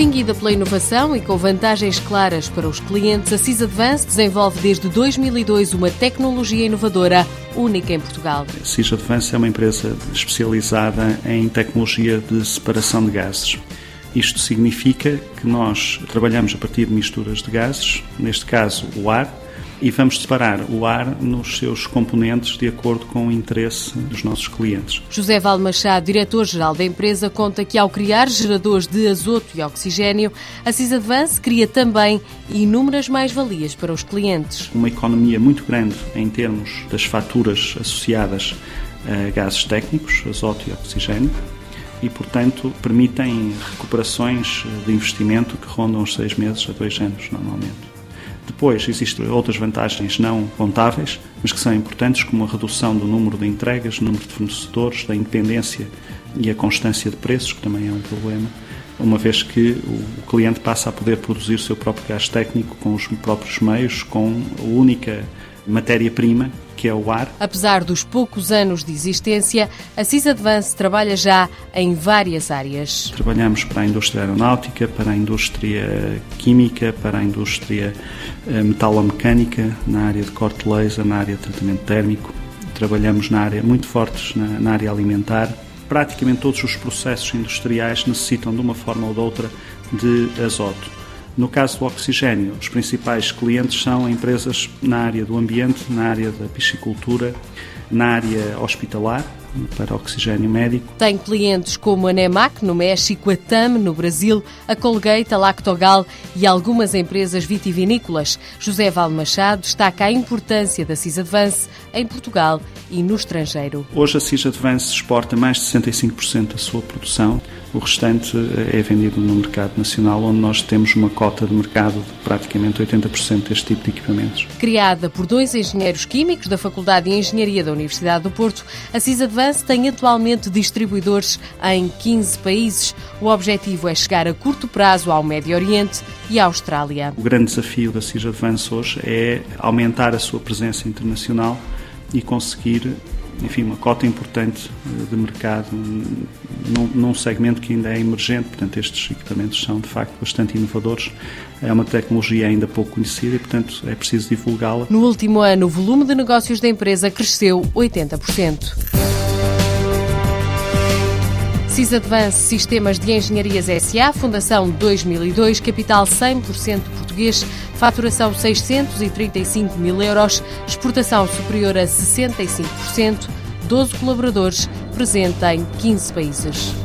Distinguida pela inovação e com vantagens claras para os clientes, a CIS Advance desenvolve desde 2002 uma tecnologia inovadora única em Portugal. A CIS Advance é uma empresa especializada em tecnologia de separação de gases. Isto significa que nós trabalhamos a partir de misturas de gases, neste caso o ar, e vamos separar o ar nos seus componentes de acordo com o interesse dos nossos clientes. José Val Machado, diretor-geral da empresa, conta que ao criar geradores de azoto e oxigênio, a Cisadvance cria também inúmeras mais-valias para os clientes. Uma economia muito grande em termos das faturas associadas a gases técnicos, azoto e oxigênio, e, portanto, permitem recuperações de investimento que rondam os seis meses a dois anos, normalmente. Depois, existem outras vantagens não contáveis, mas que são importantes, como a redução do número de entregas, número de fornecedores, da independência e a constância de preços, que também é um problema, uma vez que o cliente passa a poder produzir o seu próprio gás técnico com os próprios meios, com a única matéria-prima que é o ar. Apesar dos poucos anos de existência, a CIS Advance trabalha já em várias áreas. Trabalhamos para a indústria aeronáutica, para a indústria química, para a indústria eh, metalomecânica, na área de corte laser, na área de tratamento térmico. Trabalhamos na área muito fortes na, na área alimentar. Praticamente todos os processos industriais necessitam de uma forma ou de outra de azoto. No caso do oxigênio, os principais clientes são empresas na área do ambiente, na área da piscicultura, na área hospitalar, para oxigênio médico. Tem clientes como a Nemac no México, a TAM no Brasil, a Colgate, a Lactogal e algumas empresas vitivinícolas. José Val Machado destaca a importância da CIS Advance em Portugal e no estrangeiro. Hoje a CIS Advance exporta mais de 65% da sua produção. O restante eh, é vendido no mercado nacional, onde nós temos uma cota de mercado de praticamente 80% deste tipo de equipamentos. Criada por dois engenheiros químicos da Faculdade de Engenharia da Universidade do Porto, a CIS Advance tem atualmente distribuidores em 15 países. O objetivo é chegar a curto prazo ao Médio Oriente e à Austrália. O grande desafio da CIS Advance hoje é aumentar a sua presença internacional e conseguir enfim, uma cota importante eh, de mercado num, num, segmento que ainda é emergente. Portanto, estes equipamentos são de facto bastante inovadores. É uma tecnologia ainda pouco conhecida e, portanto, é preciso divulgá-la. No último ano, o volume de negócios da empresa cresceu 80%. CIS Advance Sistemas de Engenharias SA, Fundação 2002, capital 100% português, faturação 635 mil euros, exportação superior a 65%, 12 colaboradores, presente em 15 países.